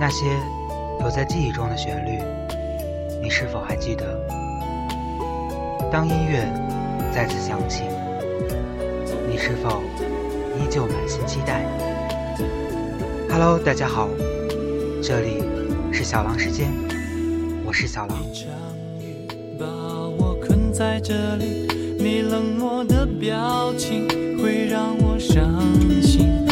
那些留在记忆中的旋律，你是否还记得？当音乐再次响起，你是否依旧满心期待？Hello，大家好，这里是小狼时间，我是小狼。在这里，你冷漠的表情会让我伤心。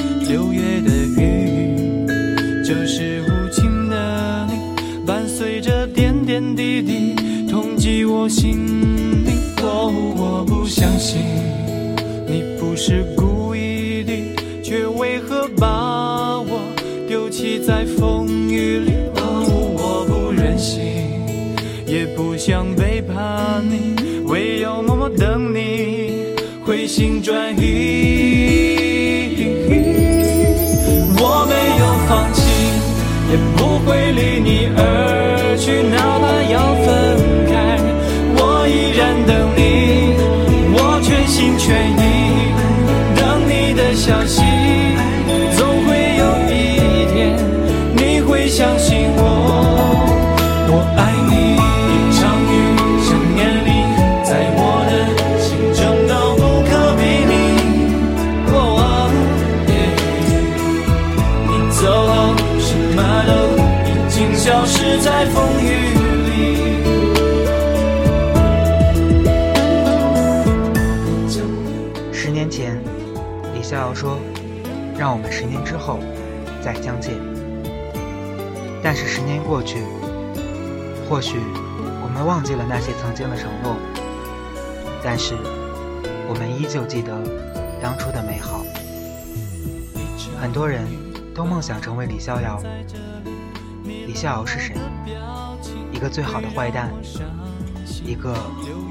心转移。我没有放弃，也不会离你而去，哪怕要分开，我依然等你，我全心全意等你的消息。消失在风雨里。十年前，李逍遥说：“让我们十年之后再相见。”但是十年过去，或许我们忘记了那些曾经的承诺，但是我们依旧记得当初的美好。很多人都梦想成为李逍遥。李逍遥是谁？一个最好的坏蛋，一个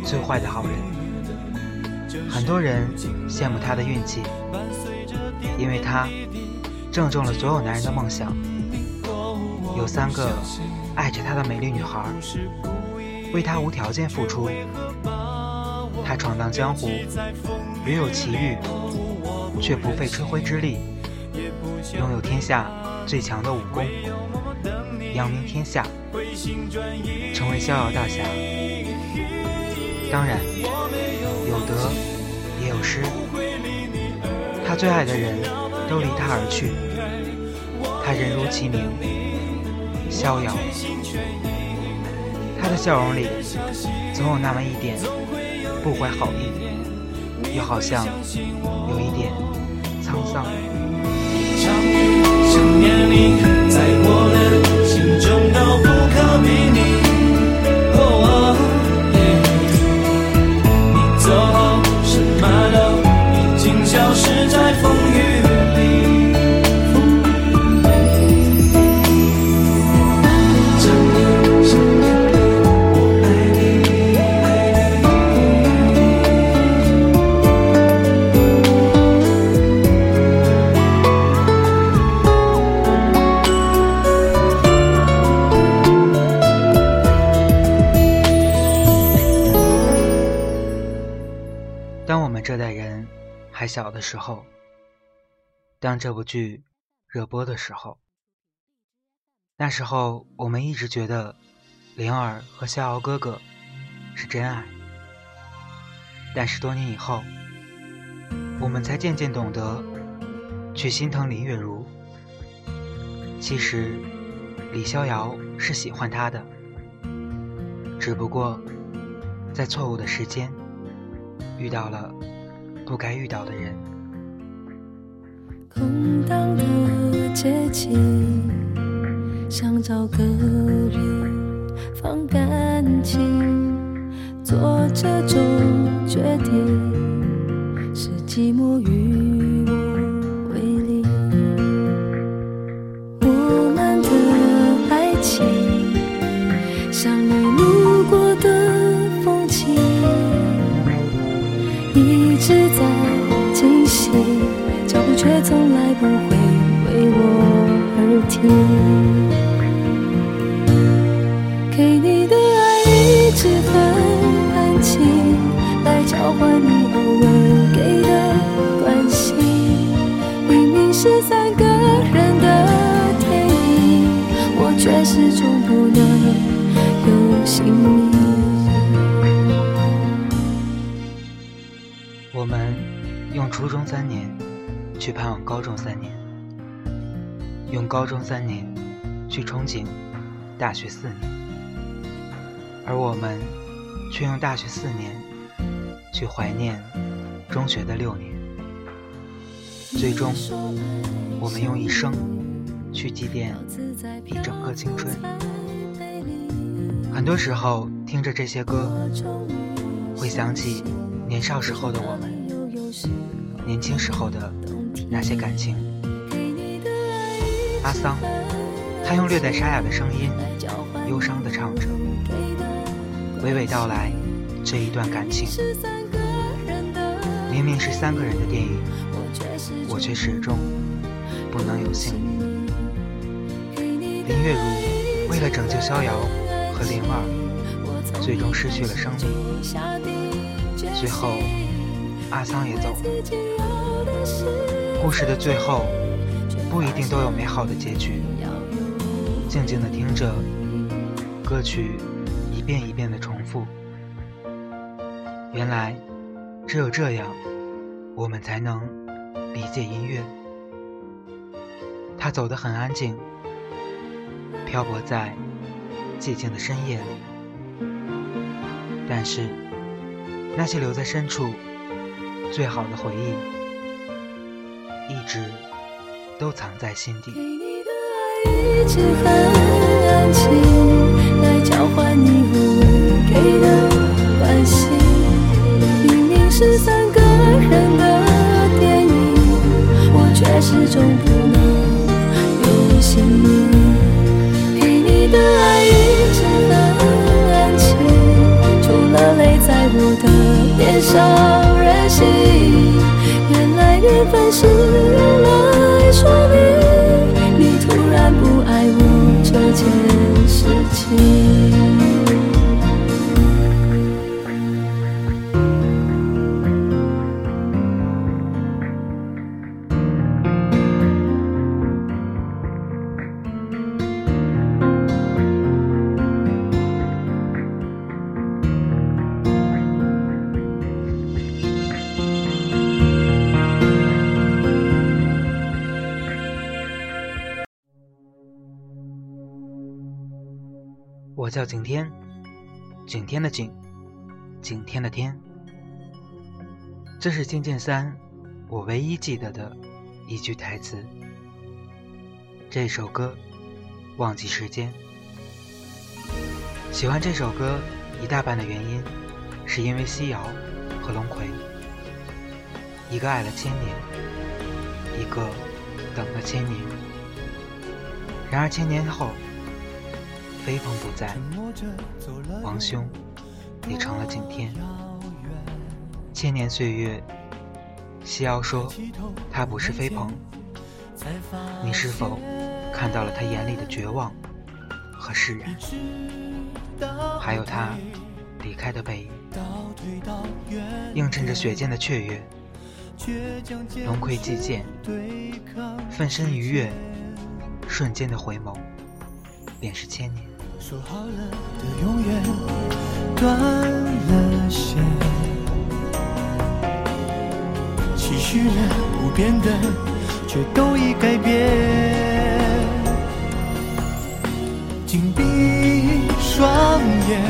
最坏的好人。很多人羡慕他的运气，因为他正中了所有男人的梦想。有三个爱着他的美丽女孩，为他无条件付出。他闯荡江湖，屡有奇遇，却不费吹灰之力，拥有天下最强的武功，扬名天下，成为逍遥大侠。当然，有得也有失。他最爱的人都离他而去，他人如其名，逍遥。他的笑容里总有那么一点不怀好意，又好像有一点沧桑。小的时候，当这部剧热播的时候，那时候我们一直觉得灵儿和逍遥哥哥是真爱，但是多年以后，我们才渐渐懂得去心疼林月如。其实李逍遥是喜欢她的，只不过在错误的时间。遇到了不该遇到的人。空荡的街景，想找个人放感情，做这种决定是寂寞与而停。给你的爱一直很安静，来交换你偶尔给的关心。明明是三个人的电影，始终不能有姓名。我们用初中三年去盼望高中三年，用高中三年去憧憬大学四年，而我们却用大学四年去怀念中学的六年。最终，我们用一生去祭奠一整个青春。很多时候，听着这些歌，会想起年少时候的我们，年轻时候的那些感情。阿桑，他用略带沙哑的声音，忧伤地唱着，娓娓道来这一段感情。明明是三个人的电影。我却始终不能有幸。林月如为了拯救逍遥和灵儿，最终失去了生命。最后，阿桑也走了。故事的最后不一定都有美好的结局。静静的听着歌曲，一遍一遍的重复。原来，只有这样，我们才能。理解音乐，他走得很安静，漂泊在寂静的深夜里。但是，那些留在深处最好的回忆，一直都藏在心底。给你的爱一直很安静，来交换你偶尔给的关心。明明是三个人的电影，我。却始终不能有姓名。给你的爱一直很安静，除了泪在我的脸上任性。原来缘分是用来说明你突然不爱我这件我叫景天，景天的景，景天的天。这是《仙剑三》我唯一记得的一句台词。这首歌《忘记时间》，喜欢这首歌一大半的原因，是因为西瑶和龙葵，一个爱了千年，一个等了千年。然而千年后。飞鹏不在，王兄你成了景天。千年岁月，西瑶说他不是飞鹏，你是否看到了他眼里的绝望和释然？还有他离开的背影，映衬着雪剑的雀跃。龙葵祭剑，奋身一跃，瞬间的回眸，便是千年。说好了的永远断了线，期许了不变的，却都已改变。紧闭双眼，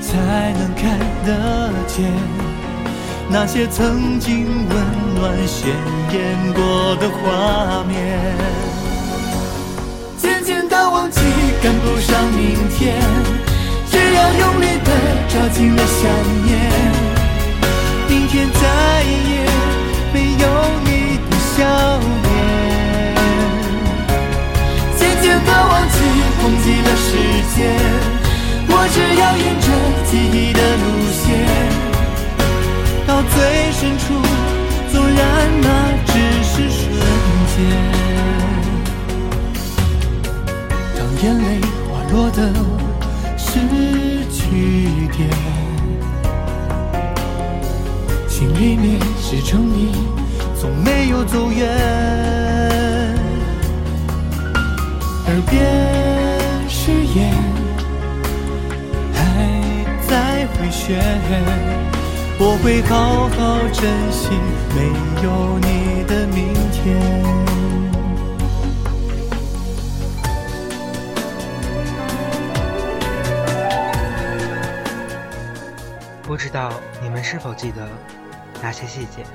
才能看得见那些曾经温暖鲜艳过的画面。忘记赶不上明天，只要用力的抓紧了想念。明天再也没有你的笑脸。渐渐的忘记，忘记了时间，我只要沿着记忆的路线，到最深处，的失去点。心里面始终你从没有走远，耳边誓言还在回旋，我会好好珍惜没有你的明天。不知道你们是否记得那些细节？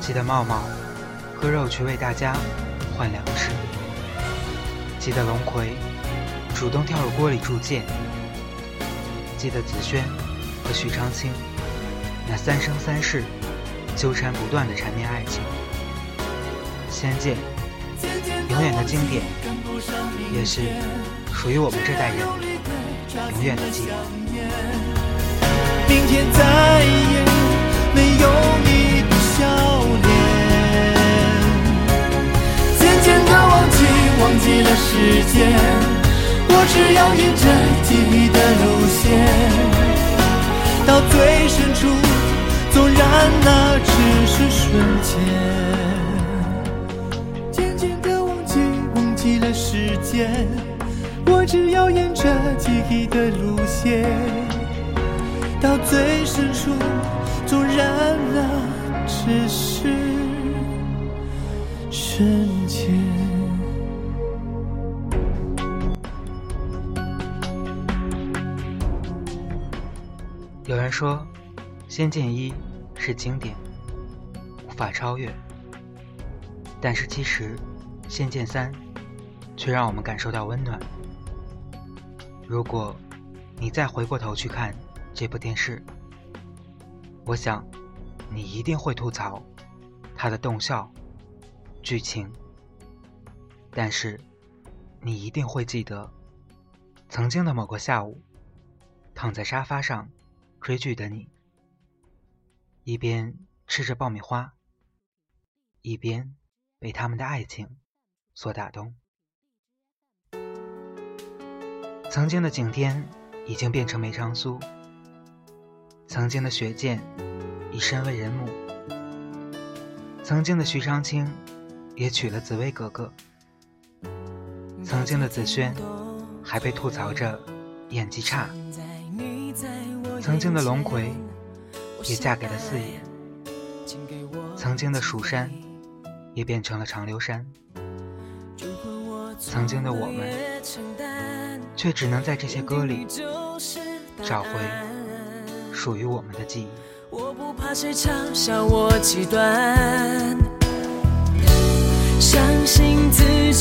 记得茂茂割肉去为大家换粮食，记得龙葵主动跳入锅里铸剑，记得紫萱和许长清那三生三世纠缠不断的缠绵爱情。仙剑永远的经典，也是属于我们这代人永远的记忆。天再也没有你的笑脸，渐渐的忘记，忘记了时间，我只要沿着记忆的路线，到最深处，纵然那只是瞬间。渐渐的忘记，忘记了时间，我只要沿着记忆的路线。到最深处，纵然那只是瞬间。有人说，《仙剑一》是经典，无法超越。但是其实，《仙剑三》却让我们感受到温暖。如果你再回过头去看，这部电视，我想你一定会吐槽它的动效、剧情，但是你一定会记得曾经的某个下午，躺在沙发上追剧的你，一边吃着爆米花，一边被他们的爱情所打动。曾经的景天已经变成梅长苏。曾经的雪见已身为人母，曾经的徐长卿也娶了紫薇格格，曾经的紫萱还被吐槽着演技差，曾经的龙葵也嫁给了四爷，曾经的蜀山也变成了长留山，曾经的我们却只能在这些歌里找回。属于我们的记忆。我不怕谁嘲笑我极端，相信自己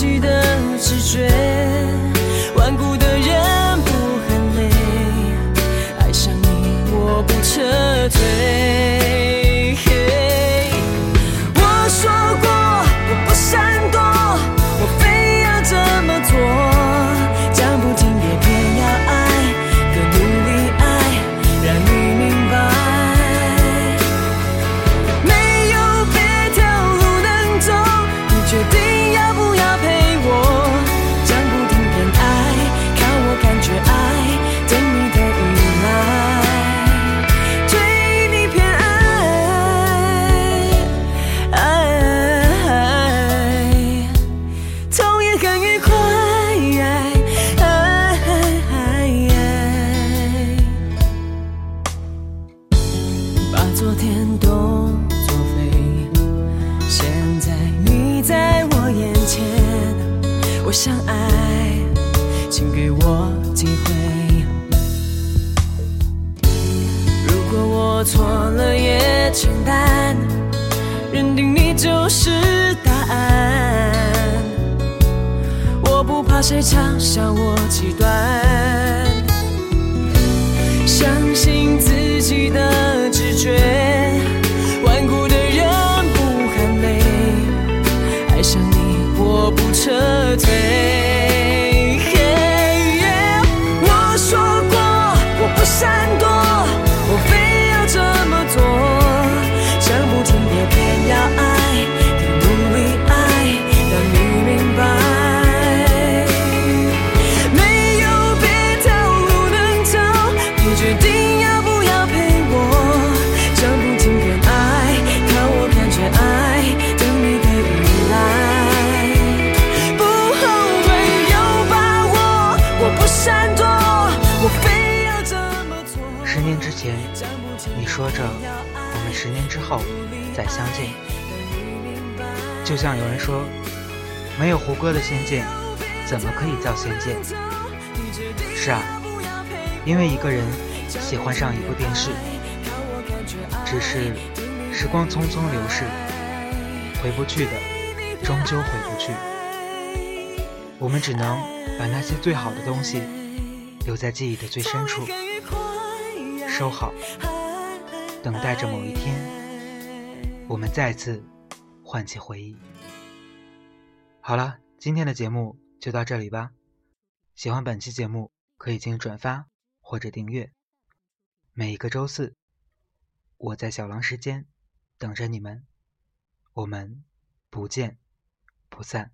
相爱请给我机会。如果我错了也承担认定你就是答案。我不怕谁嘲笑我极端相信自己的直觉。你说着，我们十年之后再相见。就像有人说，没有胡歌的《仙剑》，怎么可以叫《仙剑》？是啊，因为一个人喜欢上一部电视，只是时光匆匆流逝，回不去的，终究回不去。我们只能把那些最好的东西留在记忆的最深处，收好，等待着某一天，我们再次唤起回忆。好了，今天的节目就到这里吧。喜欢本期节目，可以进行转发或者订阅。每一个周四，我在小狼时间等着你们，我们不见不散。